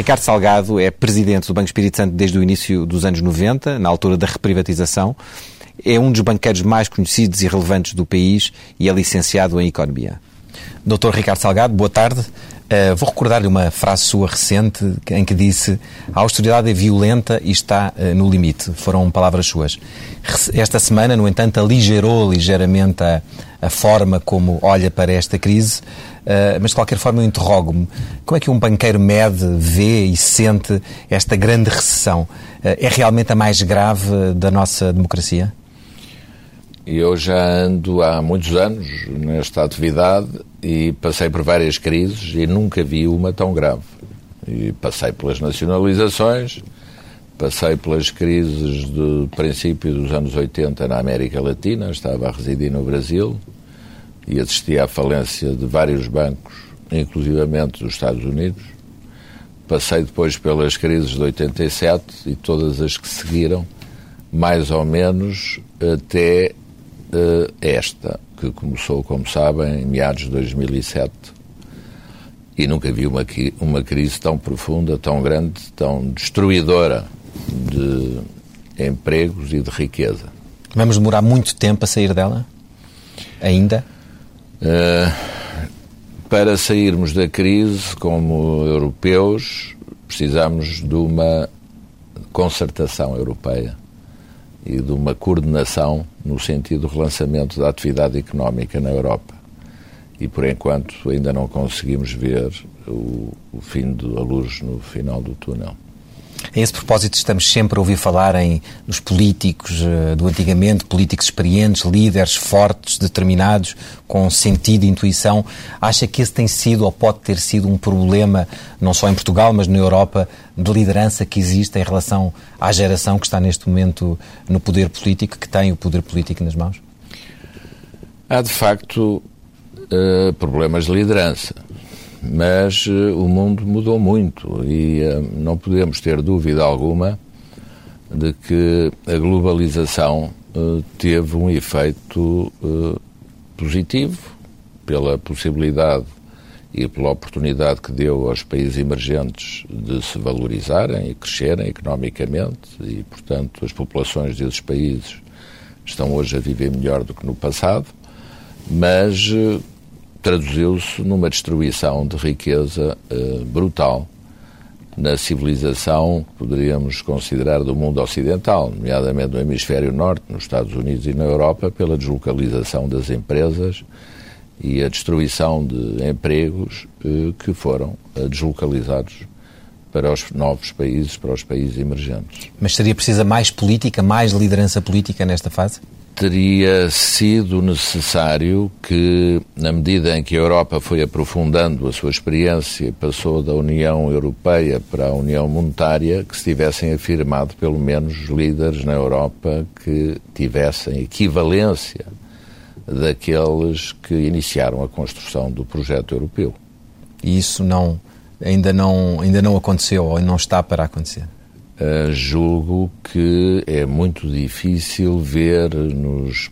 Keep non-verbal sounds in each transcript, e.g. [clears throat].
Ricardo Salgado é presidente do Banco Espírito Santo desde o início dos anos 90, na altura da reprivatização. É um dos banqueiros mais conhecidos e relevantes do país e é licenciado em Economia. Doutor Ricardo Salgado, boa tarde. Uh, vou recordar-lhe uma frase sua recente em que disse a austeridade é violenta e está uh, no limite. Foram palavras suas. Esta semana, no entanto, aligerou ligeiramente a, a forma como olha para esta crise. Uh, mas de qualquer forma eu interrogo-me, como é que um banqueiro mede, vê e sente esta grande recessão? É realmente a mais grave da nossa democracia? Eu já ando há muitos anos nesta atividade e passei por várias crises e nunca vi uma tão grave. E passei pelas nacionalizações, passei pelas crises do princípio dos anos 80 na América Latina, estava a residir no Brasil, e assisti à falência de vários bancos, inclusivamente dos Estados Unidos. Passei depois pelas crises de 87 e todas as que seguiram, mais ou menos até esta, que começou, como sabem, em meados de 2007. E nunca vi uma, uma crise tão profunda, tão grande, tão destruidora de empregos e de riqueza. Vamos demorar muito tempo a sair dela? Ainda? Uh, para sairmos da crise, como europeus, precisamos de uma concertação europeia e de uma coordenação no sentido do relançamento da atividade económica na Europa. E, por enquanto, ainda não conseguimos ver o, o fim da luz no final do túnel. A esse propósito, estamos sempre a ouvir falar em, nos políticos uh, do antigamente, políticos experientes, líderes fortes, determinados, com sentido e intuição. Acha que esse tem sido ou pode ter sido um problema, não só em Portugal, mas na Europa, de liderança que existe em relação à geração que está neste momento no poder político, que tem o poder político nas mãos? Há, de facto, uh, problemas de liderança mas uh, o mundo mudou muito e uh, não podemos ter dúvida alguma de que a globalização uh, teve um efeito positivo pela possibilidade e pela oportunidade que deu aos países emergentes de se valorizarem e crescerem economicamente e, portanto, as populações desses países estão hoje a viver melhor do que no passado, mas traduziu-se numa destruição de riqueza uh, brutal na civilização poderíamos considerar do mundo ocidental, nomeadamente no hemisfério norte, nos Estados Unidos e na Europa, pela deslocalização das empresas e a destruição de empregos uh, que foram uh, deslocalizados para os novos países, para os países emergentes. Mas seria precisa mais política, mais liderança política nesta fase? Teria sido necessário que, na medida em que a Europa foi aprofundando a sua experiência e passou da União Europeia para a União Monetária, que se tivessem afirmado pelo menos líderes na Europa que tivessem equivalência daqueles que iniciaram a construção do projeto europeu. E isso não, ainda, não, ainda não aconteceu ou não está para acontecer? Uh, julgo que é muito difícil ver nos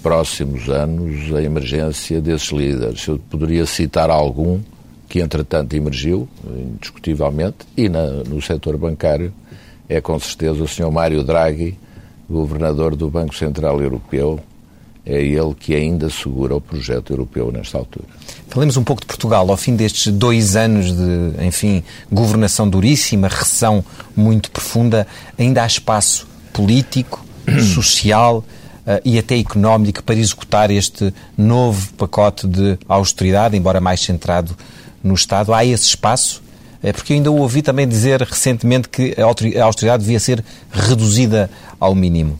próximos anos a emergência desses líderes. Eu poderia citar algum que, entretanto, emergiu, indiscutivelmente, e na, no setor bancário é com certeza o Sr. Mário Draghi, governador do Banco Central Europeu, é ele que ainda segura o projeto europeu nesta altura. Falemos um pouco de Portugal. Ao fim destes dois anos de, enfim, governação duríssima, recessão muito profunda, ainda há espaço político, [clears throat] social uh, e até económico para executar este novo pacote de austeridade, embora mais centrado no Estado. Há esse espaço? É porque eu ainda ouvi também dizer recentemente que a austeridade devia ser reduzida ao mínimo.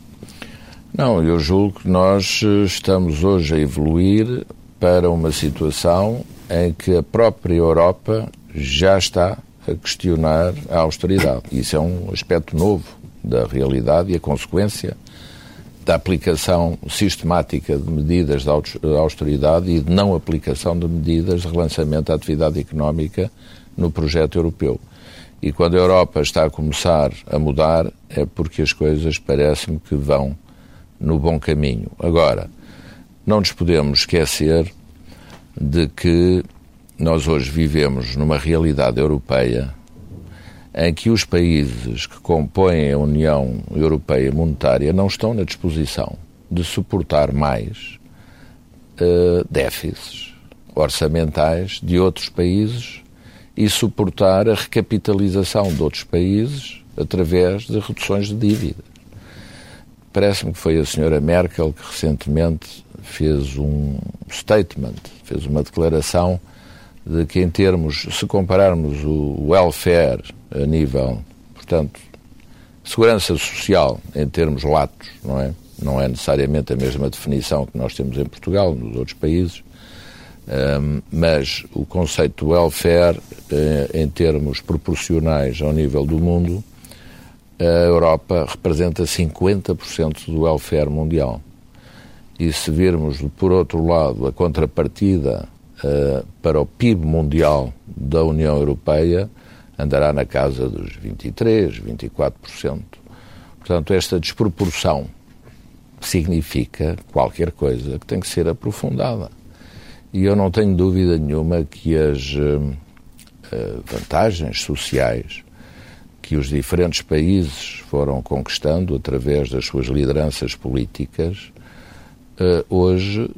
Não, eu julgo que nós eh, estamos hoje a evoluir para uma situação em que a própria Europa já está a questionar a austeridade. Isso é um aspecto novo da realidade e a consequência da aplicação sistemática de medidas de austeridade e de não aplicação de medidas de relançamento da atividade económica no projeto europeu. E quando a Europa está a começar a mudar, é porque as coisas parece-me que vão no bom caminho. Agora, não nos podemos esquecer de que nós hoje vivemos numa realidade europeia em que os países que compõem a União Europeia Monetária não estão na disposição de suportar mais uh, déficits orçamentais de outros países e suportar a recapitalização de outros países através de reduções de dívida. Parece-me que foi a senhora Merkel que recentemente fez um statement, fez uma declaração de que em termos, se compararmos o welfare a nível, portanto, segurança social em termos latos, não é? Não é necessariamente a mesma definição que nós temos em Portugal, nos outros países, um, mas o conceito do welfare, eh, em termos proporcionais ao nível do mundo, a Europa representa 50% do welfare mundial. E se virmos, por outro lado, a contrapartida uh, para o PIB mundial da União Europeia, andará na casa dos 23%, 24%. Portanto, esta desproporção significa qualquer coisa que tem que ser aprofundada. E eu não tenho dúvida nenhuma que as uh, vantagens sociais que os diferentes países foram conquistando através das suas lideranças políticas, uh, hoje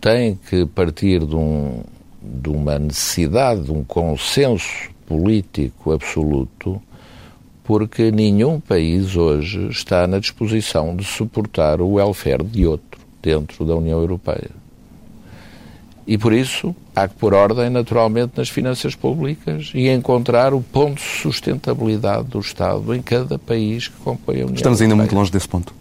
têm que partir de, um, de uma necessidade, de um consenso político absoluto, porque nenhum país hoje está na disposição de suportar o welfare de outro dentro da União Europeia. E por isso há que pôr ordem, naturalmente, nas finanças públicas e encontrar o ponto de sustentabilidade do Estado em cada país que compõe a União Estamos ainda muito longe desse ponto.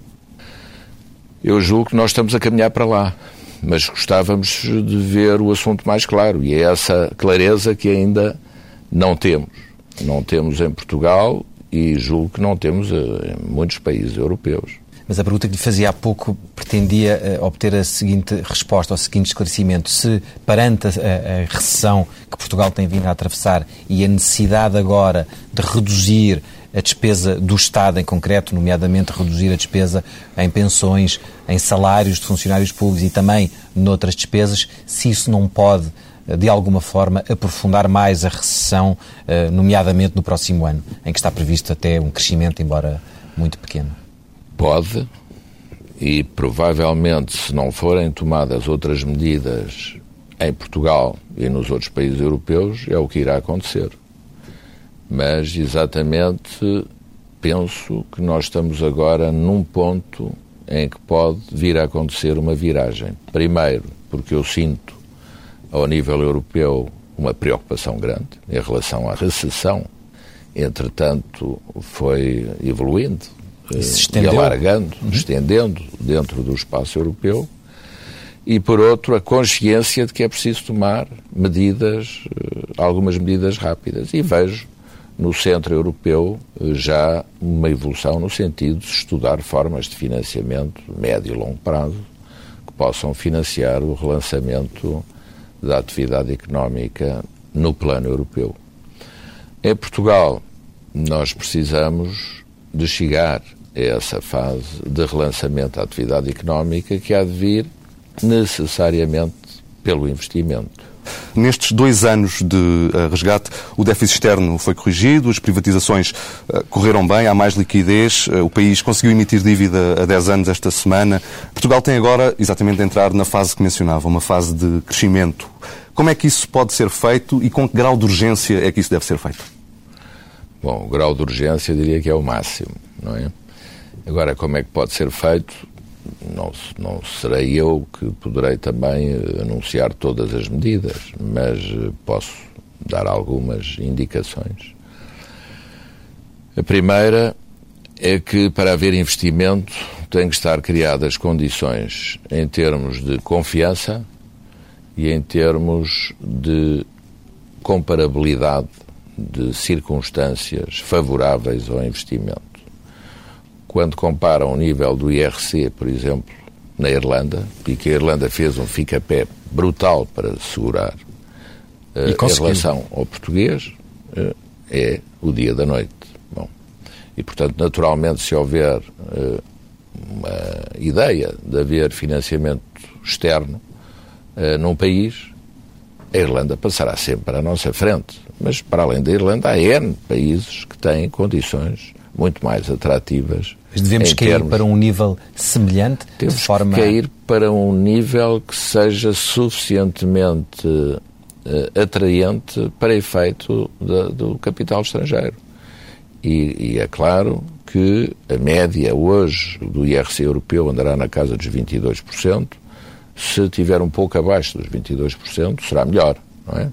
Eu julgo que nós estamos a caminhar para lá, mas gostávamos de ver o assunto mais claro e é essa clareza que ainda não temos. Não temos em Portugal e julgo que não temos eh, em muitos países europeus. Mas a pergunta que lhe fazia há pouco pretendia uh, obter a seguinte resposta, o seguinte esclarecimento. Se, perante a, a, recessão que Portugal tem vindo a atravessar e a necessidade agora de reduzir a despesa do Estado em concreto, nomeadamente reduzir a despesa em pensões, em salários de funcionários públicos e também noutras despesas, se isso não pode eh, de alguma forma, aprofundar mais a recessão, eh, nomeadamente no próximo ano, em que está previsto até um crescimento, embora muito pequeno? Pode, e provavelmente, se não forem tomadas outras medidas em Portugal e nos outros países europeus, é o que irá acontecer. Mas, exatamente, penso que nós estamos agora num ponto em que pode vir a acontecer uma viragem. Primeiro, porque eu sinto, ao nível europeu, uma preocupação grande em relação à recessão. Entretanto, foi evoluindo, e, alargando, uhum. estendendo dentro do espaço europeu, e por outro a consciência de que é preciso tomar medidas, eh, algumas medidas rápidas. E vejo no centro europeu eh, já uma evolução no sentido de estudar formas de financiamento médio e longo prazo que possam financiar o relançamento da atividade económica no plano europeu. Em Portugal, nós precisamos de chegar essa fase de relançamento da atividade económica que há de vir necessariamente pelo investimento. Nestes dois anos de uh, resgate, o déficit externo foi corrigido, as privatizações uh, correram bem, há mais liquidez, uh, o país conseguiu emitir dívida a 10 anos esta semana. Portugal tem agora, exatamente, de entrar na fase que mencionava, uma fase de crescimento. Como é que isso pode ser feito e com que grau de urgência é que isso deve ser feito? Bom, o grau de urgência eu diria que é o máximo, não é? Agora, como é que pode ser feito? Não, não serei eu que poderei também eh, anunciar todas as medidas, mas eh, posso dar algumas indicações. A primeira é que para haver investimento têm que estar criadas condições em termos de confiança e em termos de comparabilidade de circunstâncias favoráveis ao investimento. Quando comparam o nível do IRC, por exemplo, na Irlanda, e que a Irlanda fez um fica-pé brutal para segurar uh, em relação ao português, uh, é o dia da noite. Bom, e, portanto, naturalmente, se houver uh, uma ideia de haver financiamento externo num país, a Irlanda passará sempre à nossa frente. Mas, para além da Irlanda, há N países que têm condições muito mais atrativas. Mas devemos cair termos... para um nível semelhante? Temos de forma... que cair para um nível que seja suficientemente uh, atraente para efeito de, do capital estrangeiro. E, e, é claro que a média hoje do IRC europeu andará na casa dos 22%, se estiver um pouco abaixo dos 22%, será melhor, não é?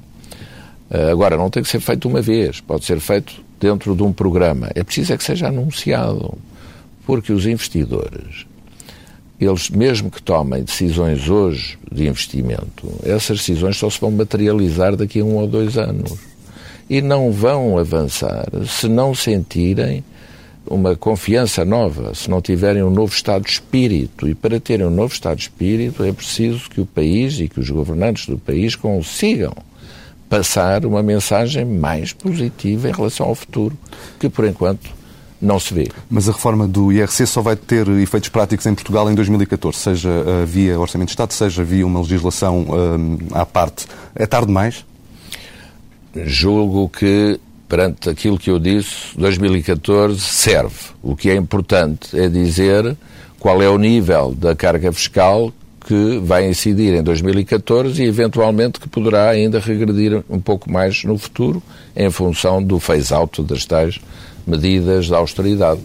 Eh, agora, não tem que ser feito uma vez, pode ser feito dentro de um programa. É preciso é que seja anunciado, porque os investidores, eles mesmo que tomem decisões hoje de investimento, essas decisões só se vão materializar daqui a um ou dois anos. E não vão avançar se não sentirem uma confiança nova, se não tiverem um novo estado de espírito. E para terem um novo estado de espírito é preciso que o país e que os governantes do país consigam passar uma mensagem mais positiva em relação ao futuro, que por enquanto não se vê. Mas a reforma do IRC só vai ter efeitos práticos em Portugal em 2014, seja uh, via Orçamento de Estado, seja via uma legislação uh, à parte. É tarde demais? Julgo que perante aquilo que eu disse, 2014 serve. O que é importante é dizer qual é o nível da carga fiscal que vai incidir em 2014 e, eventualmente, que poderá ainda regredir um pouco mais no futuro, em função do phase-out das tais medidas de austeridade.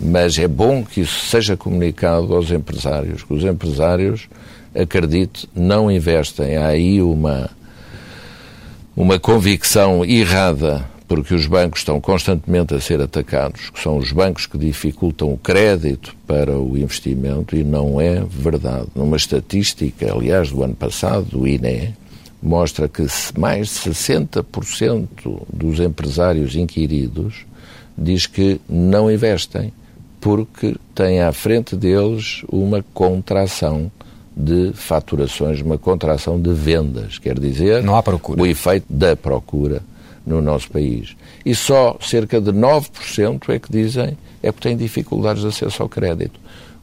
Mas é bom que isso seja comunicado aos empresários, que os empresários, acredite, não investem. Há aí uma, uma convicção errada porque os bancos estão constantemente a ser atacados, que são os bancos que dificultam o crédito para o investimento, e não é verdade. Numa estatística, aliás, do ano passado, do INE, mostra que mais de 60% dos empresários inquiridos diz que não investem porque têm à frente deles uma contração de faturações, uma contração de vendas, quer dizer, não há procura. o efeito da procura no nosso país. E só cerca de 9% é que dizem é que têm dificuldades de acesso ao crédito.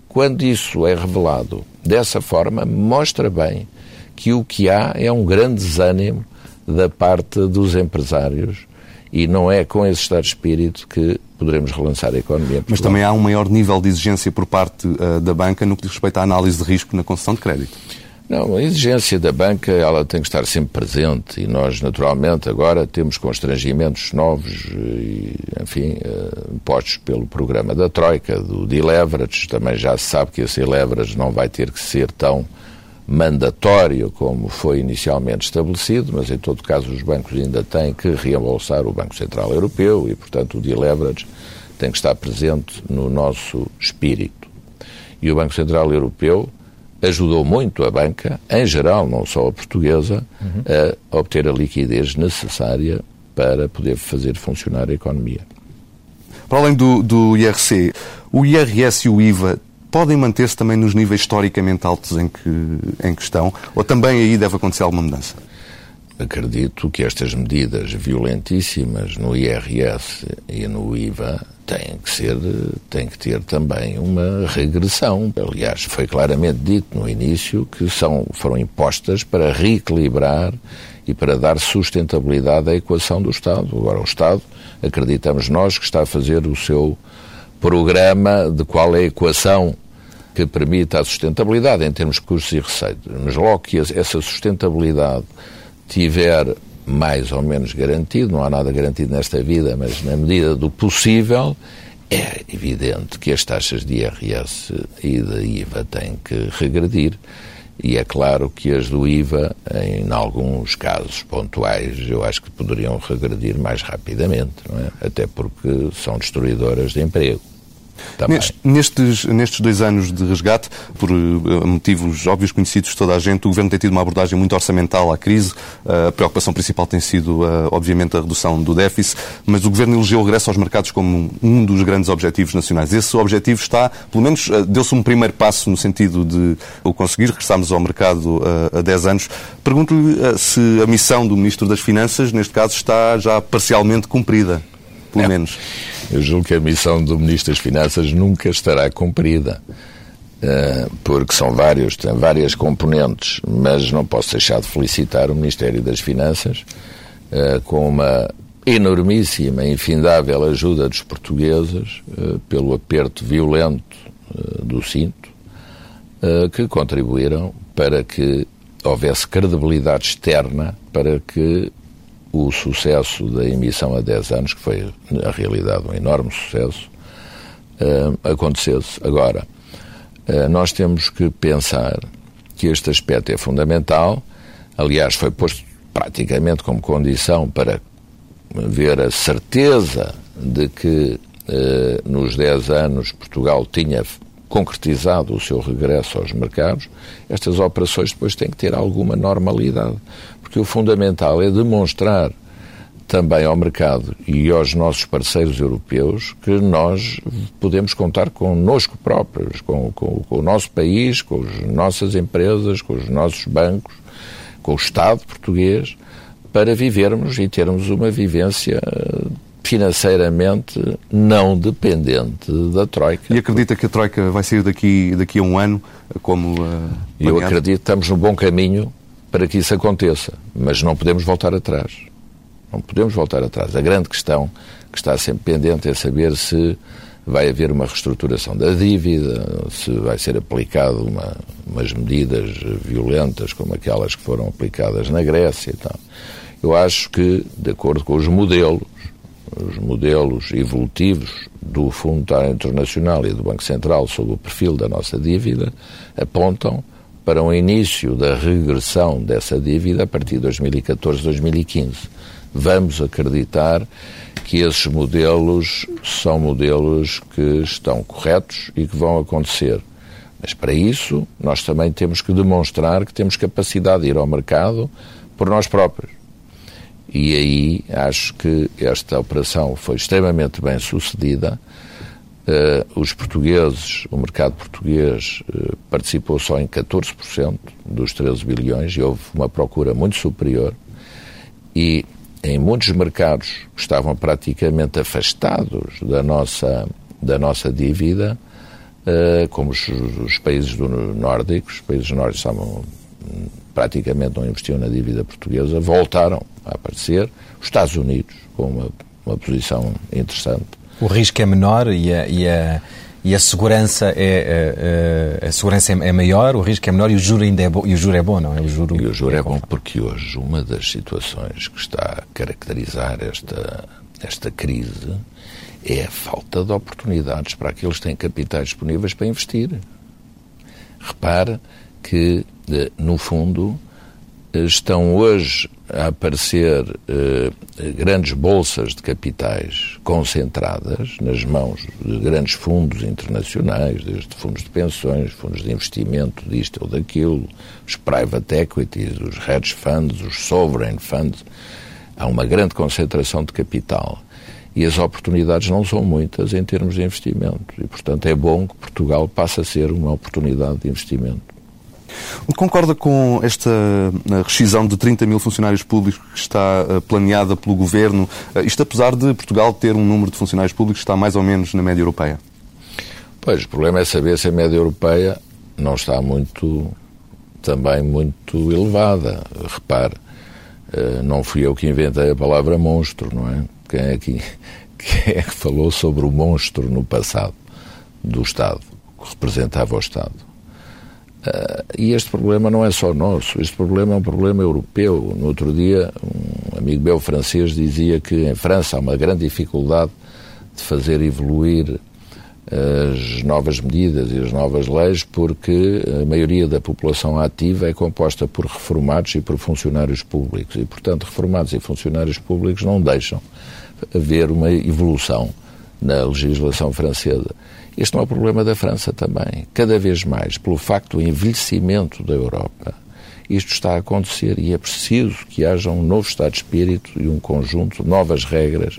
Quando isso é revelado dessa forma, mostra bem que o que há é um grande desânimo da parte dos empresários e não é com esse estado de espírito que poderemos relançar a economia. Mas também há um maior nível de exigência por parte uh, da banca no que diz respeito à análise de risco na concessão de crédito. Não, a exigência da banca ela tem que estar sempre presente e nós, naturalmente, agora temos constrangimentos novos e, enfim, uh, postos pelo programa da Troika, do de-leverage. Também já se sabe que esse leverage não vai ter que ser tão mandatório como foi inicialmente estabelecido, mas em todo caso os bancos ainda têm que reembolsar o Banco Central Europeu e, portanto, o de-leverage tem que estar presente no nosso espírito. E o Banco Central Europeu ajudou muito a banca, em geral, não só a portuguesa, uhum. a obter a liquidez necessária para poder fazer funcionar a economia. Para além do, do IRC, o IRS e o IVA podem manter-se também nos níveis historicamente altos em que, em que estão? Ou também aí deve acontecer alguma mudança? Acredito que estas medidas violentíssimas no IRS e no IVA têm que ser, têm que ter também uma regressão. Aliás, foi claramente dito no início que são, foram impostas para reequilibrar e para dar sustentabilidade à equação do Estado. Agora, o Estado, acreditamos nós, que está a fazer o seu programa de qual é a equação que permite a sustentabilidade em termos de custos e receitas. Mas logo que essa sustentabilidade tiver mais ou menos garantido, não há nada garantido nesta vida, mas na medida do possível, é evidente que as taxas de IRS e de IVA têm que regredir. E é claro que as do IVA, em alguns casos pontuais, eu acho que poderiam regredir mais rapidamente, é? Até porque são destruidoras de emprego. Também. Nestes, nestes dois anos de resgate, por uh, motivos óbvios conhecidos de toda a gente, o Governo tem tido uma abordagem muito orçamental à crise. A preocupação principal tem sido, uh, obviamente, a redução do déficit, mas o Governo elegeu o regresso aos mercados como um dos grandes objetivos nacionais. Esse objetivo está, pelo menos, deu-se um primeiro passo no sentido de o conseguir. Regressarmos ao mercado há 10 anos. Pergunto-lhe se a missão do Ministro das Finanças, neste caso, está já parcialmente cumprida, pelo menos. Eu julgo que a missão do Ministro das Finanças nunca estará cumprida, eh, porque são vários, tem várias componentes, mas não posso deixar de felicitar o Ministério das Finanças eh, com uma enormíssima, infindável ajuda dos portugueses eh, pelo aperto violento do cinto, que contribuíram para que houvesse credibilidade externa para que o sucesso da emissão há 10 anos, que foi, na realidade, um enorme sucesso, uh, acontecesse. Agora, uh, nós temos que pensar que este aspecto é fundamental, aliás, foi posto praticamente como condição para ver a certeza de que uh, nos 10 anos Portugal tinha concretizado o seu regresso aos mercados, estas operações depois têm que ter alguma normalidade porque o fundamental é demonstrar também ao mercado e aos nossos parceiros europeus que nós podemos contar connosco próprios, com, com, com, o nosso país, com as nossas empresas, com os nossos bancos, com o Estado português, para vivermos e termos uma vivência financeiramente não dependente da Troika. E acredita que a Troika vai sair daqui, daqui a um ano, como. Uh, Eu acredito estamos no bom caminho para que isso aconteça, mas não podemos voltar atrás. Não podemos voltar atrás. A grande questão que está sempre pendente é saber se vai haver uma reestruturação da dívida, se vai ser aplicado uma, umas medidas violentas como aquelas que foram aplicadas na Grécia e tal. Eu acho que, de acordo com os modelos, os modelos evolutivos do Fundo Internacional e do Banco Central sobre o perfil da nossa dívida, apontam para um início da regressão dessa dívida a partir de 2014, 2015. Vamos acreditar que esses modelos são modelos que estão corretos e que vão acontecer. Mas para isso, nós também temos que demonstrar que temos capacidade de ir ao mercado por nós próprios. E aí acho que esta operação foi extremamente bem sucedida Uh, os portugueses, o mercado português uh, participou só em 14% dos 13 bilhões e houve uma procura muito superior. E em muitos mercados que estavam praticamente afastados da nossa, da nossa dívida, uh, como os, os, países do nórdicos, os países nórdicos estavam praticamente não investiam na dívida portuguesa, voltaram a aparecer. Os Estados Unidos, com uma, uma posição interessante o risco é menor e a, e a, e a segurança é a, é, é, a, segurança é maior, o risco é menor e o juro ainda é bom, e o juro é bom, não é? O juro e o juro é, é bom porque hoje uma das situações que está a caracterizar esta esta crise é a falta de oportunidades para aqueles que têm capitais disponíveis para investir. Repare que, no fundo, estão hoje a aparecer eh, grandes bolsas de capitais concentradas nas mãos de grandes fundos internacionais, desde fundos de pensões, fundos de investimento, disto ou daquilo, os private equities, os hedge funds, os sovereign funds. Há uma grande concentração de capital. E as oportunidades não são muitas em termos de investimento. E, portanto, é bom que Portugal passe a ser uma oportunidade de investimento. Concorda com esta eh, rescisão de 30 mil funcionários públicos que está eh, planeada pelo Governo, eh, isto apesar de Portugal ter um número de funcionários públicos que está mais ou menos na média europeia? Pois, o problema é saber se a média europeia não está muito, também muito elevada. Repare, não fui eu que inventei a palavra monstro, não é? Quem é que, [laughs] quem é que falou sobre o monstro no passado do Estado, que representava o Estado? Uh, e este problema não é só nosso, este problema é um problema europeu. No outro dia, um amigo meu francês dizia que em França há uma grande dificuldade de fazer evoluir as novas medidas e as novas leis porque a maioria da população ativa é composta por reformados e por funcionários públicos e, portanto, reformados e funcionários públicos não deixam haver uma evolução na legislação francesa. Este não é o problema da França também. Cada vez mais, pelo facto do envelhecimento da Europa, isto está a acontecer e é preciso que haja um novo estado de espírito e um conjunto de novas regras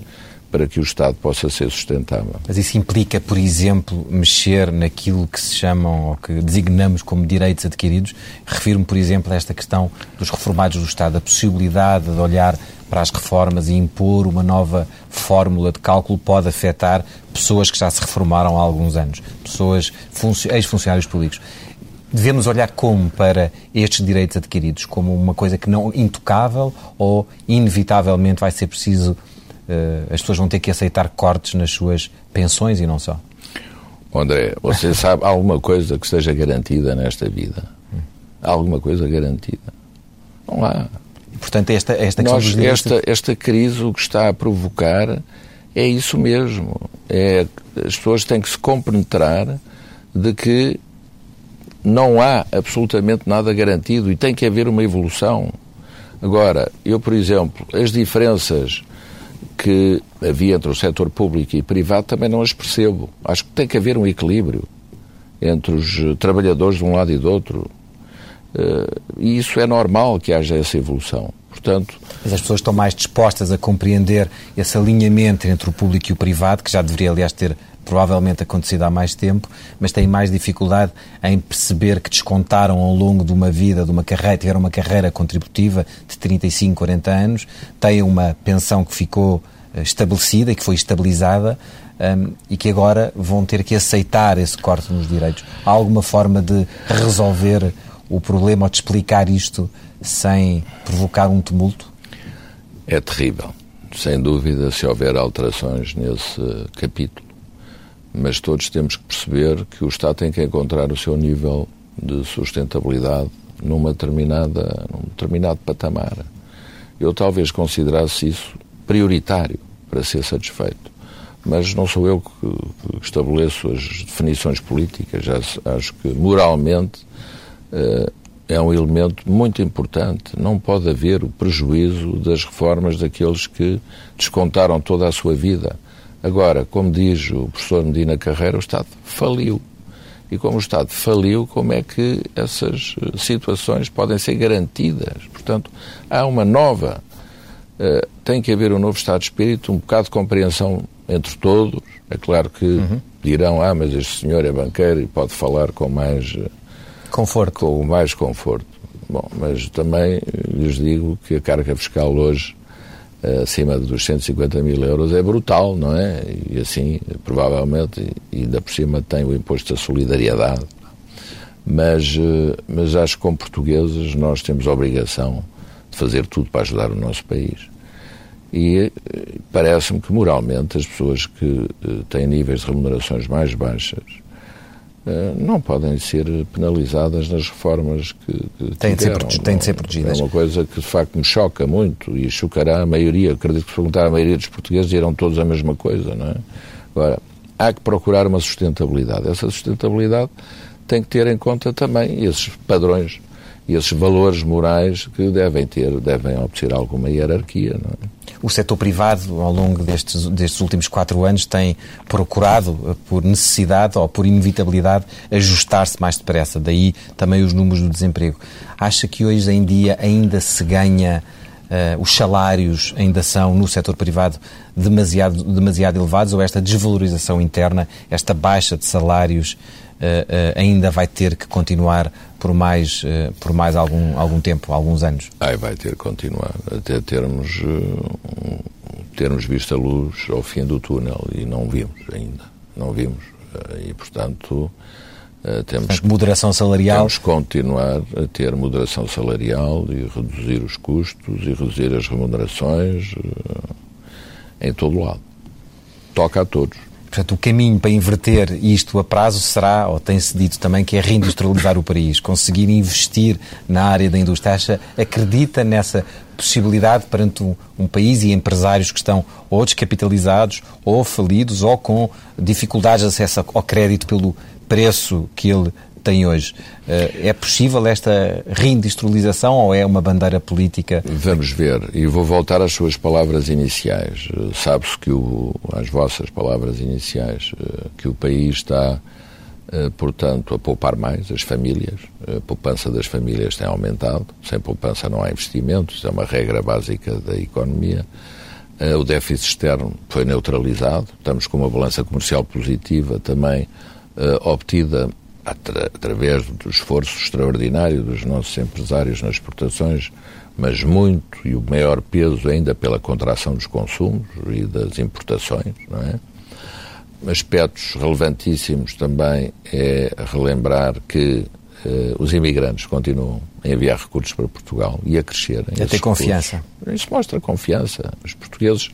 para que o Estado possa ser sustentável. Mas isso implica, por exemplo, mexer naquilo que se chamam ou que designamos como direitos adquiridos? Refiro-me, por exemplo, a esta questão dos reformados do Estado, a possibilidade de olhar para as reformas e impor uma nova fórmula de cálculo pode afetar pessoas que já se reformaram há alguns anos, pessoas, ex-funcionários públicos. Devemos olhar como para estes direitos adquiridos? Como uma coisa que não intocável ou inevitavelmente vai ser preciso, as pessoas vão ter que aceitar cortes nas suas pensões e não só? André, você [laughs] sabe alguma coisa que esteja garantida nesta vida? Alguma coisa garantida? Não há. Portanto, esta, esta, Nós, esta, esta crise o que está a provocar é isso mesmo. É, as pessoas têm que se compenetrar de que não há absolutamente nada garantido e tem que haver uma evolução. Agora, eu, por exemplo, as diferenças que havia entre o setor público e privado também não as percebo. Acho que tem que haver um equilíbrio entre os trabalhadores de um lado e do outro. Uh, e isso é normal que haja essa evolução. Portanto, Mas as pessoas estão mais dispostas a compreender esse alinhamento entre o público e o privado, que já deveria, aliás, ter provavelmente acontecido há mais tempo, mas têm mais dificuldade em perceber que descontaram ao longo de uma vida, de uma carreira, tiveram uma carreira contributiva de 35, 40 anos, têm uma pensão que ficou eh, estabelecida e que foi estabilizada um, e que agora vão ter que aceitar esse corte nos direitos. Há alguma forma de resolver o problema ou de explicar isto sem provocar um tumulto? É terrível, sem dúvida, se houver alterações nesse capítulo. Mas todos temos que perceber que o Estado tem que encontrar o seu nível de sustentabilidade numa determinada, num determinado patamar. Eu talvez considerasse isso prioritário para ser satisfeito. Mas não sou eu que, que estabeleço as definições políticas. Já acho que moralmente uh, é um elemento muito importante. Não pode haver o prejuízo das reformas daqueles que descontaram toda a sua vida. Agora, como diz o professor Medina Carreira, o Estado faliu. E como o Estado faliu, como é que essas eh, situações podem ser garantidas? Portanto, há uma nova. Uh, tem que haver um novo estado de espírito, um bocado de compreensão entre todos. É claro que uhum. dirão, ah, mas este senhor é banqueiro e pode falar com mais uh, conforto. Com mais conforto. Bom, mas também lhes digo que a carga fiscal hoje, acima dos 150 mil euros, é brutal, não é? E assim, provavelmente, ainda por cima tem o imposto da solidariedade. Mas, eh, mas acho que como portugueses nós temos a obrigação de fazer tudo para ajudar o nosso país. E eh, parece-me que moralmente as pessoas que eh, têm níveis de remunerações mais baixas não podem ser penalizadas nas reformas que, que têm, de ser, têm de ser protegidas. É uma coisa que de facto me choca muito e chocará a maioria. Acredito que se perguntar à maioria dos portugueses dirão todos a mesma coisa, não é? Agora, há que procurar uma sustentabilidade. Essa sustentabilidade tem que ter em conta também esses padrões esses valores morais que devem ter, devem obter alguma hierarquia, é? O setor privado, ao longo destes, destes últimos quatro anos, tem procurado, eh, por necessidade ou por inevitabilidade, ajustar-se mais depressa. Daí também os números do desemprego. Acha que hoje em dia ainda se ganha, uh, os salários ainda são no setor privado demasiado, demasiado elevados ou esta desvalorização interna, esta baixa de salários ainda vai ter que continuar por mais, uh, por mais algum, algum tempo, alguns anos? Ai, vai ter que continuar, até termos, termos visto a luz ao fim do túnel e não vimos ainda, não vimos. E, portanto, temos Portanto, moderação salarial. Temos que continuar a ter moderação salarial e reduzir os custos e reduzir as remunerações em todo o lado. Toca a todos. Portanto, o caminho para inverter isto a prazo será, ou tem-se dito também, que é reindustrializar o país, conseguir investir na área da indústria. Acha, acredita nessa possibilidade perante um, um, país e empresários que estão ou descapitalizados, ou falidos, ou com dificuldades de acesso ao crédito pelo preço que ele tem hoje. É possível esta reindustrialização ou é uma bandeira política? Vamos ver. E vou voltar às suas palavras iniciais. Sabe-se que o, as vossas palavras iniciais, que o país está eh, portanto, a poupar mais as famílias. A poupança das famílias tem aumentado. Sem poupança não há investimentos, é uma regra básica da economia. Eh, o déficit externo foi neutralizado. Estamos com uma balança comercial positiva também eh, obtida através do esforço extraordinário dos nossos empresários nas exportações, mas muito e o maior peso ainda pela contração dos consumos e das importações, não é? aspectos relevantíssimos também é relembrar que uh, os imigrantes continuam a enviar recursos para Portugal e a crescer. A ter confiança. Isso mostra confiança. Os portugueses,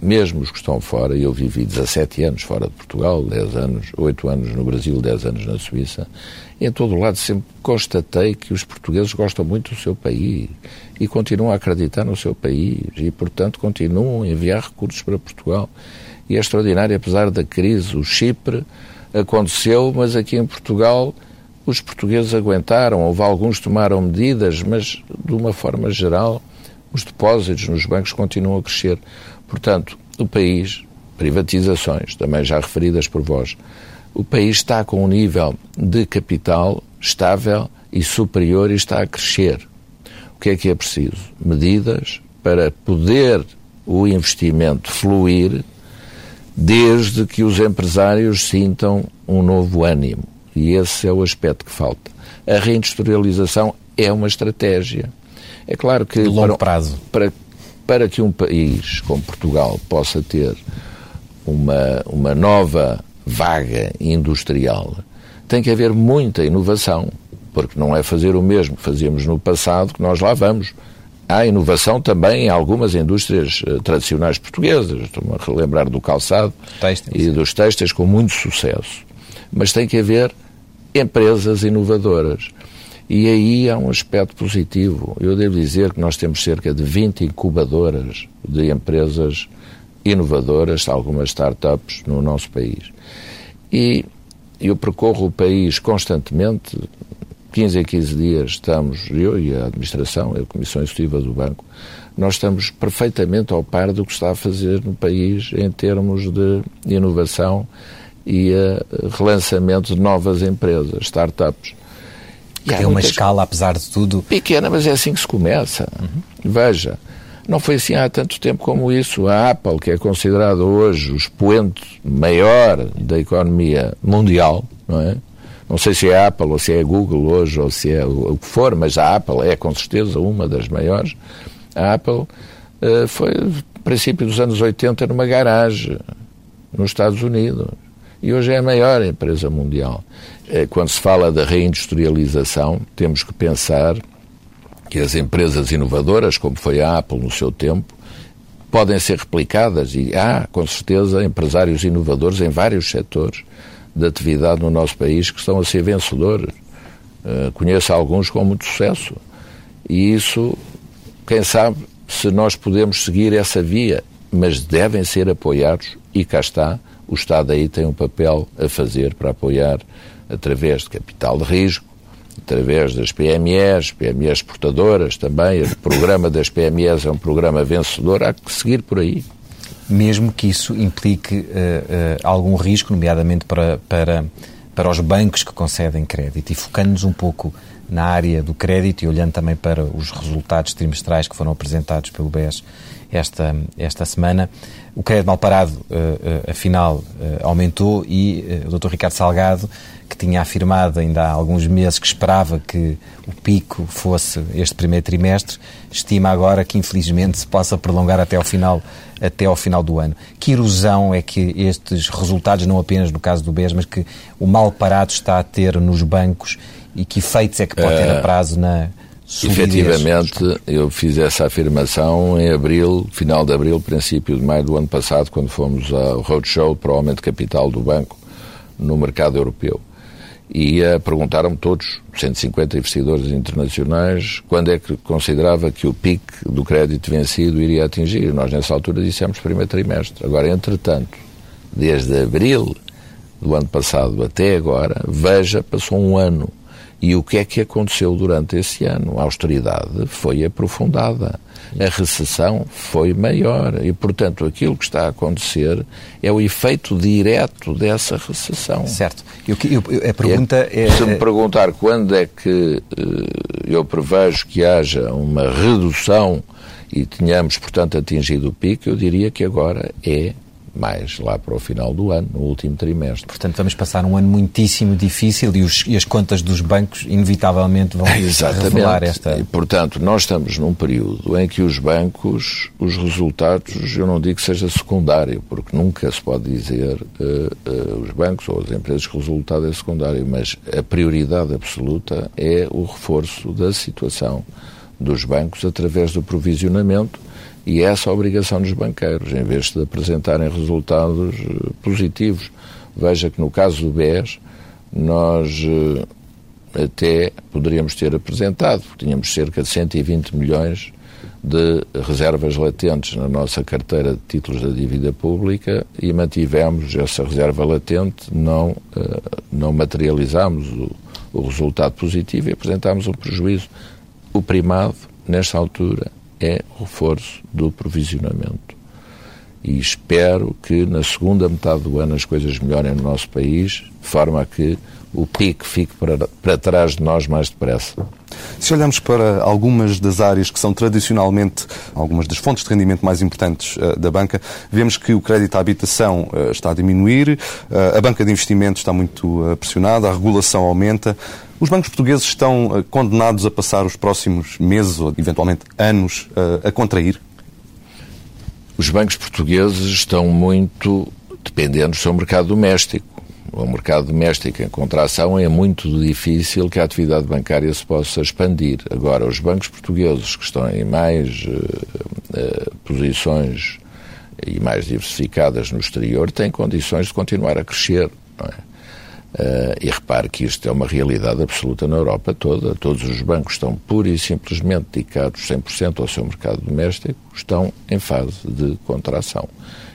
mesmo os que estão fora, eu vivi 17 anos fora de Portugal, 10 anos, 8 anos no Brasil, 10 anos na Suíça, em todo o lado sempre constatei que os portugueses gostam muito do seu país e continuam a acreditar no seu país e, portanto, continuam a enviar recursos para Portugal e é extraordinário, apesar da crise. O Chipre aconteceu, mas aqui em Portugal os portugueses aguentaram. Houve alguns tomaram medidas, mas de uma forma geral os depósitos nos bancos continuam a crescer. Portanto, o país, privatizações, também já referidas por vós, o país está com um nível de capital estável e superior e está a crescer. O que é que é preciso? Medidas para poder o investimento fluir desde que os empresários sintam um novo ânimo. E esse é o aspecto que falta. A reindustrialização é uma estratégia. É claro que. De longo para, prazo. Para, para que um país como Portugal possa ter uma, uma nova vaga industrial, tem que haver muita inovação, porque não é fazer o mesmo que fazíamos no passado que nós lá vamos há inovação também em algumas indústrias uh, tradicionais portuguesas. Estou-me a relembrar do calçado e dos têxteis com muito sucesso. Mas tem que haver empresas inovadoras. E aí há um aspecto positivo. Eu devo dizer que nós temos cerca de 20 incubadoras de empresas inovadoras, algumas startups no nosso país. E eu percorro o país constantemente, 15 a 15 dias estamos, eu e a administração, a Comissão Executiva do Banco, nós estamos perfeitamente ao par do que está a fazer no país em termos de inovação e uh, relançamento de novas empresas, startups. E tem uma escala, apesar de tudo. Pequena, mas é assim que se começa. Uhum. Veja, não foi assim há tanto tempo como isso. A Apple, que é considerada hoje o expoente maior da economia mundial, não é? Não sei se é a Apple ou se é a Google hoje ou se é o, que for, mas a Apple é com certeza uma das maiores. A Apple uh, foi, no princípio dos anos 80, numa garagem nos Estados Unidos. E hoje é a maior empresa mundial. Eh, quando se fala da reindustrialização, temos que pensar que as empresas inovadoras, como foi a Apple no seu tempo, podem ser replicadas e há, com certeza, empresários inovadores em vários setores de atividade no nosso país que estão a ser vencedores. Uh, conheço alguns com muito sucesso. E isso, quem sabe, se nós podemos seguir essa via, mas devem ser apoiados, e cá está, o Estado aí tem um papel a fazer para apoiar através de capital de risco, através das PMEs, PMEs exportadoras também, o programa das PMEs é um programa vencedor, há que seguir por aí. Mesmo que isso implique uh, uh, algum risco, nomeadamente para, para, para os bancos que concedem crédito. E focando-nos um pouco na área do crédito e olhando também para os resultados trimestrais que foram apresentados pelo BES esta, esta semana, o crédito mal parado, uh, afinal, aumentou e o Dr. Ricardo Salgado que tinha afirmado ainda há alguns meses que esperava que o pico fosse este primeiro trimestre, estima agora que infelizmente se possa prolongar até ao final, até ao final do ano. Que erosão é que estes resultados, não apenas no caso do BES, mas que o mal parado está a ter nos bancos e que efeitos é que pode ter a prazo na Efetivamente, eu fiz essa afirmação em abril, final de abril, princípio de maio do ano passado, quando fomos ao roadshow para o aumento de capital do banco no mercado europeu e uh, perguntaram-me todos, 150 investidores internacionais, quando é que considerava que o pico do crédito vencido iria atingir. Nós, nessa altura, dissemos primeiro trimestre. Agora, entretanto, desde abril do ano passado até agora, veja, passou um ano. E o que é que aconteceu durante esse ano? A austeridade foi aprofundada, a recessão foi maior e, portanto, aquilo que está a acontecer é o efeito direto dessa recessão. Certo. Eu, eu, a pergunta é, é, Se me perguntar quando é que eh, eu prevejo que haja uma redução e tenhamos, portanto, atingido o pico, eu diria que agora é mais lá para o final do ano, no último trimestre. Portanto, vamos passar um ano muitíssimo difícil e, os, e as contas dos bancos, inevitavelmente, vão [laughs] revelar esta... E, portanto, nós estamos num período em que os bancos, os resultados, eu não digo que seja secundário, porque nunca se pode dizer uh, uh, os bancos ou as empresas que o resultado é secundário, mas a prioridade absoluta é o reforço da situação dos bancos através do provisionamento e essa é a obrigação dos banqueiros, em vez de apresentarem resultados eh, positivos. Veja que no caso do BES, nós eh, até poderíamos ter apresentado, porque tínhamos cerca de 120 milhões de reservas latentes na nossa carteira de títulos da dívida pública e mantivemos essa reserva latente, não, eh, não materializámos o, o resultado positivo e apresentámos um prejuízo. O primado, nesta altura, é reforço do provisionamento. E espero que na segunda metade do ano as coisas melhorem no nosso país, de forma a que o pico fique para, para trás de nós mais depressa. Se olhamos para algumas das áreas que são tradicionalmente algumas das fontes de rendimento mais importantes uh, da banca, vemos que o crédito à habitação uh, está a diminuir, uh, a banca de investimentos está muito pressionada, a regulação aumenta. Os bancos portugueses estão condenados a passar os próximos meses ou, eventualmente, anos a contrair? Os bancos portugueses estão muito dependentes do seu mercado doméstico o mercado doméstico em contração, é muito difícil que a atividade bancária se possa expandir. Agora, os bancos portugueses que estão em mais uh, uh, posições e mais diversificadas no exterior têm condições de continuar a crescer. Uh, e repare que isto é uma realidade absoluta na Europa toda. Todos os bancos estão pura e simplesmente dedicados 100% ao seu mercado doméstico, estão em fase de contração.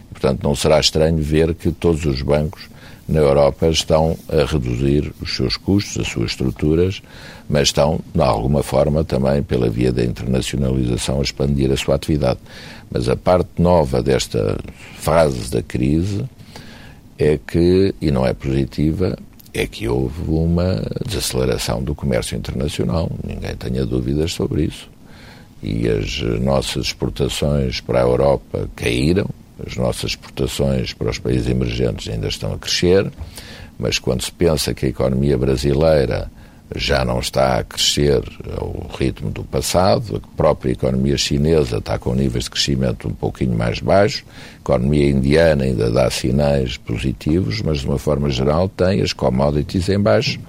E, portanto, não será estranho ver que todos os bancos na Europa estão a reduzir os seus custos, as suas estruturas, mas estão, de alguma forma, também pela via da internacionalização, a expandir a sua atividade. Mas a parte nova desta fase da crise é que, e não é positiva, é que houve uma desaceleração do comércio internacional. Ninguém tenha dúvidas sobre isso. E as nossas exportações para a Europa caíram, as nossas exportações para os países emergentes ainda estão a crescer, mas quando se pensa que a economia brasileira já não está a crescer ao ritmo do passado, a própria economia chinesa está com níveis de crescimento um pouquinho mais baixos, a economia indiana ainda dá sinais positivos, mas de uma forma geral tem as commodities em baixo.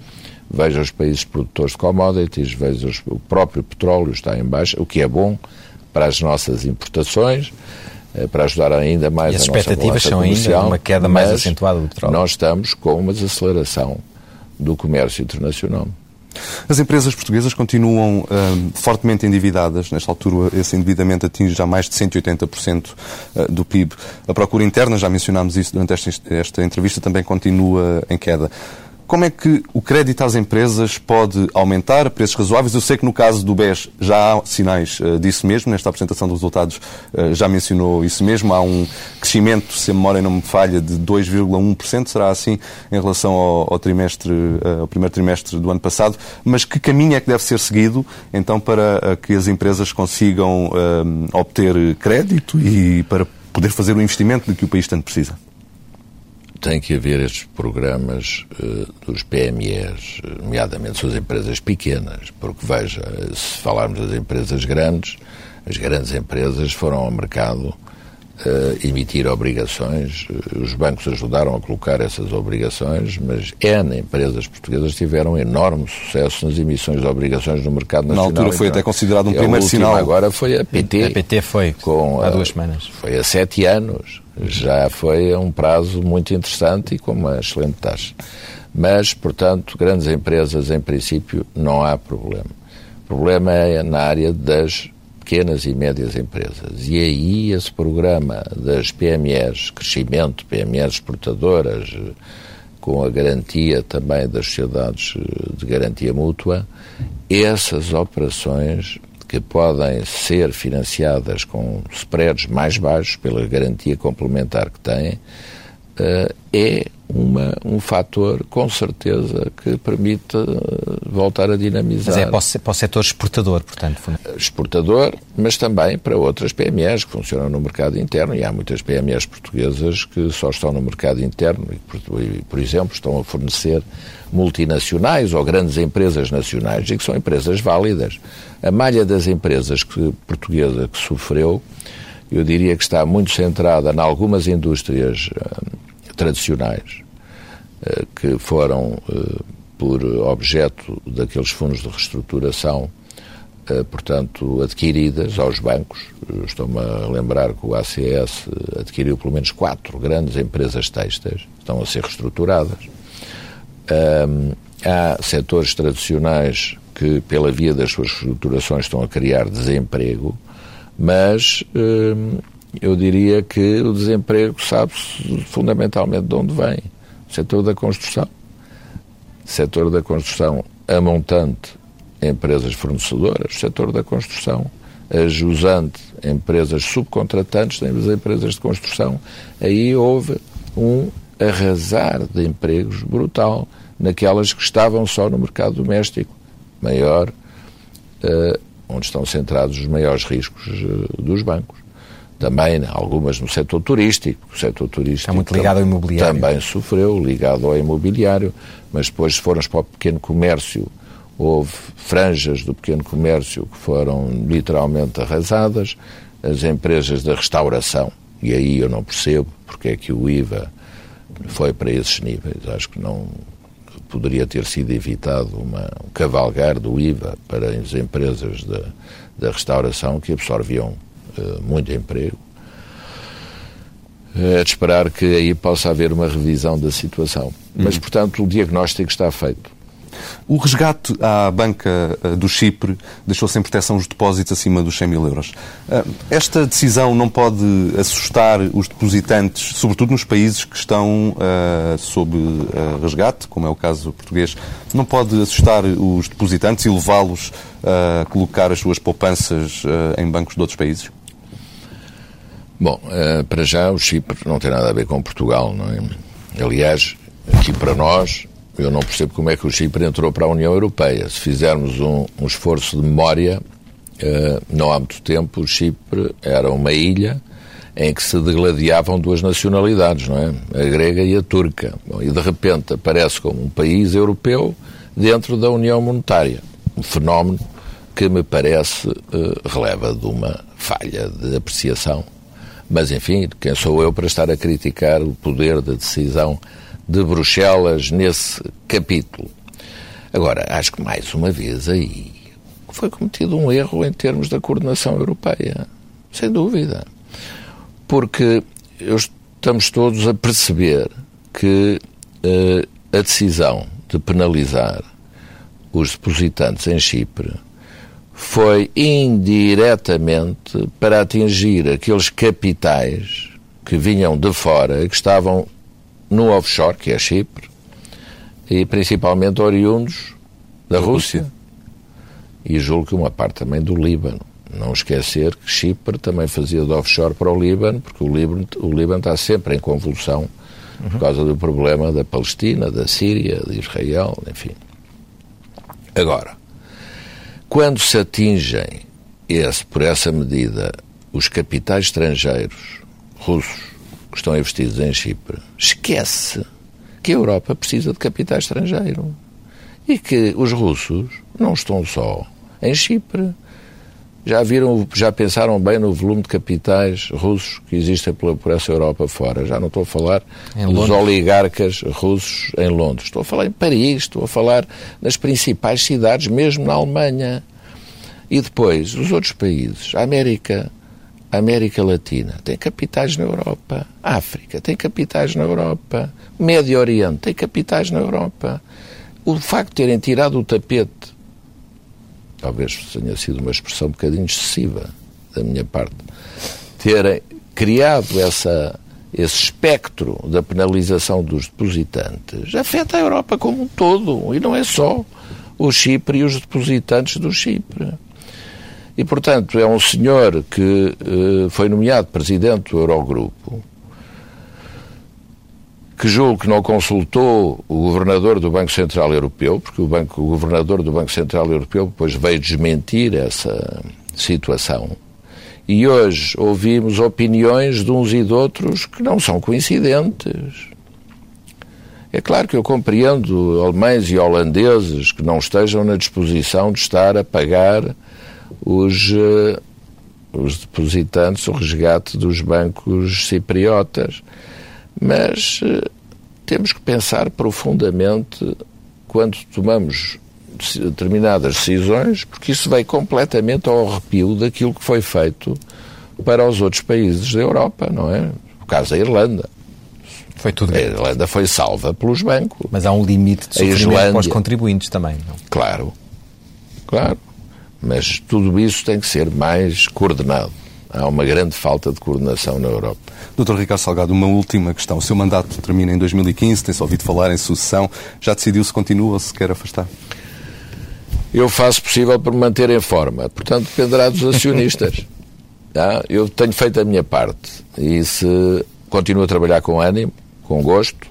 Veja os países produtores de commodities, veja o próprio petróleo está em baixo, o que é bom para as nossas importações. Eh, para ajudar ainda mais e as a nossa expectativas são ainda uma queda mais acentuada do petróleo. Nós estamos com uma desaceleração do comércio internacional. As empresas portuguesas continuam um, fortemente endividadas. Nesta altura, esse endividamento atinge já mais de 180% eh, do PIB. A procura interna, já mencionámos isso durante esta, esta entrevista, também continua em queda. Como é que o crédito às empresas pode aumentar a preços razoáveis? Eu sei que no caso do BES já há sinais uh, disso mesmo, nesta apresentação dos resultados uh, já mencionou isso mesmo. Há um crescimento, se a memória não me falha, de 2,1%, será assim em relação ao, trimestre, uh, ao primeiro trimestre do ano passado. Mas que caminho é que deve ser seguido, então, para que as empresas consigam obter crédito e para poder fazer o investimento de que o país tanto precisa? Tem que haver estes programas uh, dos PMEs, nomeadamente suas empresas pequenas, porque veja, se falarmos das empresas grandes, as grandes empresas foram ao mercado uh, emitir obrigações, uh, os bancos ajudaram a colocar essas obrigações, mas N empresas portuguesas tiveram enorme sucesso nas emissões de obrigações no mercado nacional. Na altura foi então, até considerado um primeiro sinal. agora foi a PT. A PT foi, com, há duas semanas. Foi há sete anos já foi um prazo muito interessante e com uma excelente taxa. Mas, portanto, grandes empresas, em princípio, não há problema. O problema é na área das pequenas e médias empresas. E aí esse programa das PMEs, crescimento, PMEs exportadoras, com a garantia também das sociedades de garantia mútua, essas operações que podem ser financiadas com spreads mais baixos pela garantia complementar que têm, eh, é uma, um fator, com certeza, que permite eh, voltar a dinamizar. Mas é para o, para o setor exportador, portanto. Exportador, mas também para outras PMEs que funcionam no mercado interno, e há muitas PMEs portuguesas que só estão no mercado interno e, por, exemplo, estão a fornecer multinacionais ou grandes empresas nacionais e que são empresas válidas. A malha das empresas que, portuguesa que sofreu, eu diria que está muito centrada em algumas indústrias uh, tradicionais uh, que foram, uh, por objeto daqueles fundos de reestruturação, portanto, adquiridas aos bancos. Estou-me a lembrar que o ACS adquiriu pelo menos quatro grandes empresas textas, estão a ser reestruturadas. há setores tradicionais que, pela via das suas reestruturações, estão a criar desemprego, mas eu diria que o desemprego sabe-se fundamentalmente de onde vem. O setor da construção. O setor da construção, a empresas fornecedoras, o setor da construção, a jusante, empresas subcontratantes, as empresas de construção. Aí houve um arrasar de empregos brutal naquelas que estavam só no mercado doméstico maior, uh, onde estão centrados os maiores riscos uh, dos bancos. Também algumas no setor turístico. O setor turístico Está muito ligado ao imobiliário. Também sofreu, ligado ao imobiliário, mas depois, formos para o pequeno comércio, houve franjas do pequeno comércio que foram literalmente arrasadas, as empresas da restauração, e aí eu não percebo porque é que o IVA foi para esses níveis. Acho que não, poderia ter sido evitado uma, um cavalgar do IVA para as empresas da, da restauração que absorviam muito emprego. É de esperar que aí possa haver uma revisão da situação. Mas, uhum. portanto, o diagnóstico está feito. O resgate à banca eh, do Chipre deixou sem proteção os depósitos acima dos 100 mil euros. Eh, esta decisão não pode assustar os depositantes, sobretudo nos países que estão uh, sob uh, resgate, como é o caso português, não pode assustar os depositantes e levá-los a colocar as suas poupanças uh, em bancos de outros países? Bom, para já o Chipre não tem nada a ver com Portugal, não é? Aliás, aqui para nós, eu não percebo como é que o Chipre entrou para a União Europeia. Se fizermos um, um esforço de memória, uh, não há muito tempo, o Chipre era uma ilha em que se degladiavam duas nacionalidades, não é? A grega e a turca. Bom, e de repente aparece como um país europeu dentro da União Monetária. Um fenómeno que me parece uh, releva de uma falha de apreciação. Mas, enfim, quem sou eu para estar a criticar o poder da decisão de Bruxelas nesse capítulo. Agora, acho que mais uma vez aí foi cometido um erro em termos da coordenação europeia, sem dúvida. Porque estamos todos a perceber que uh, a decisão de penalizar os depositantes em Chipre foi indiretamente para atingir aqueles capitais que vinham de fora que estavam no offshore, que é Chipre, e principalmente oriundos da Rússia. E julgo que uma parte também do Líbano. Não esquecer que Chipre também fazia de offshore para o Líbano, porque o Líbano, o Líbano está sempre em convulsão por causa do problema da Palestina, da Síria, de Israel, enfim. Agora, quando se atingem esse, por essa medida os capitais estrangeiros russos que estão investidos em Chipre, esquece que a Europa precisa de capital estrangeiro e que os russos não estão só em Chipre. Já viram, já pensaram bem no volume de capitais russos que existem por, por essa Europa fora? Já não estou a falar em dos Londres. oligarcas russos em Londres. Estou a falar em Paris, estou a falar nas principais cidades, mesmo na Alemanha. E depois, os outros países, a América a América Latina tem capitais na Europa, a África tem capitais na Europa, o Médio Oriente tem capitais na Europa. O facto de terem tirado o tapete, talvez tenha sido uma expressão um bocadinho excessiva da minha parte, terem criado essa, esse espectro da penalização dos depositantes afeta a Europa como um todo e não é só o Chipre e os depositantes do Chipre. E, portanto, é um senhor que uh, foi nomeado presidente do Eurogrupo, que julgo que não consultou o governador do Banco Central Europeu, porque o, banco, o governador do Banco Central Europeu depois veio desmentir essa situação. E hoje ouvimos opiniões de uns e de outros que não são coincidentes. É claro que eu compreendo alemães e holandeses que não estejam na disposição de estar a pagar os, uh, os depositantes, o resgate dos bancos cipriotas. Mas uh, temos que pensar profundamente quando tomamos determinadas decisões, porque isso vai completamente ao arrepio daquilo que foi feito para os outros países da Europa, não é? O caso da Irlanda. Foi tudo. A Irlanda foi salva pelos bancos. Mas há um limite de sofrimento para os contribuintes também. Não? Claro, claro. Mas tudo isso tem que ser mais coordenado. Há uma grande falta de coordenação na Europa. Doutor Ricardo Salgado, uma última questão. O seu mandato termina em 2015, tem-se ouvido falar em sucessão. Já decidiu se continua ou se quer afastar? Eu faço possível para me manter em forma. Portanto, dependerá dos acionistas. [laughs] tá? Eu tenho feito a minha parte. E se continuo a trabalhar com ânimo, com gosto,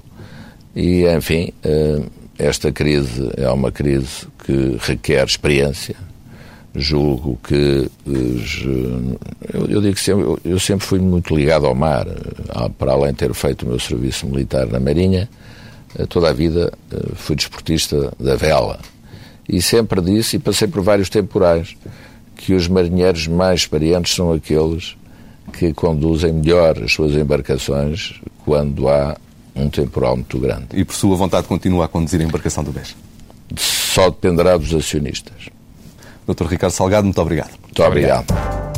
e, enfim, eh, esta crise é uma crise que requer experiência. Julgo que eu, eu digo sempre, eu, sempre fui muito ligado ao mar, para além de ter feito o meu serviço militar na Marinha, eh, toda a vida eh, fui desportista da vela e sempre disse, e passei por vários temporais, que os marinheiros mais experientes são aqueles que conduzem melhor as suas embarcações quando há um temporal muito grande. E por sua vontade continua a conduzir a embarcação do BES? Só dependerá dos acionistas. Dr. Ricardo Salgado, muito obrigado. Muito obrigado. obrigado.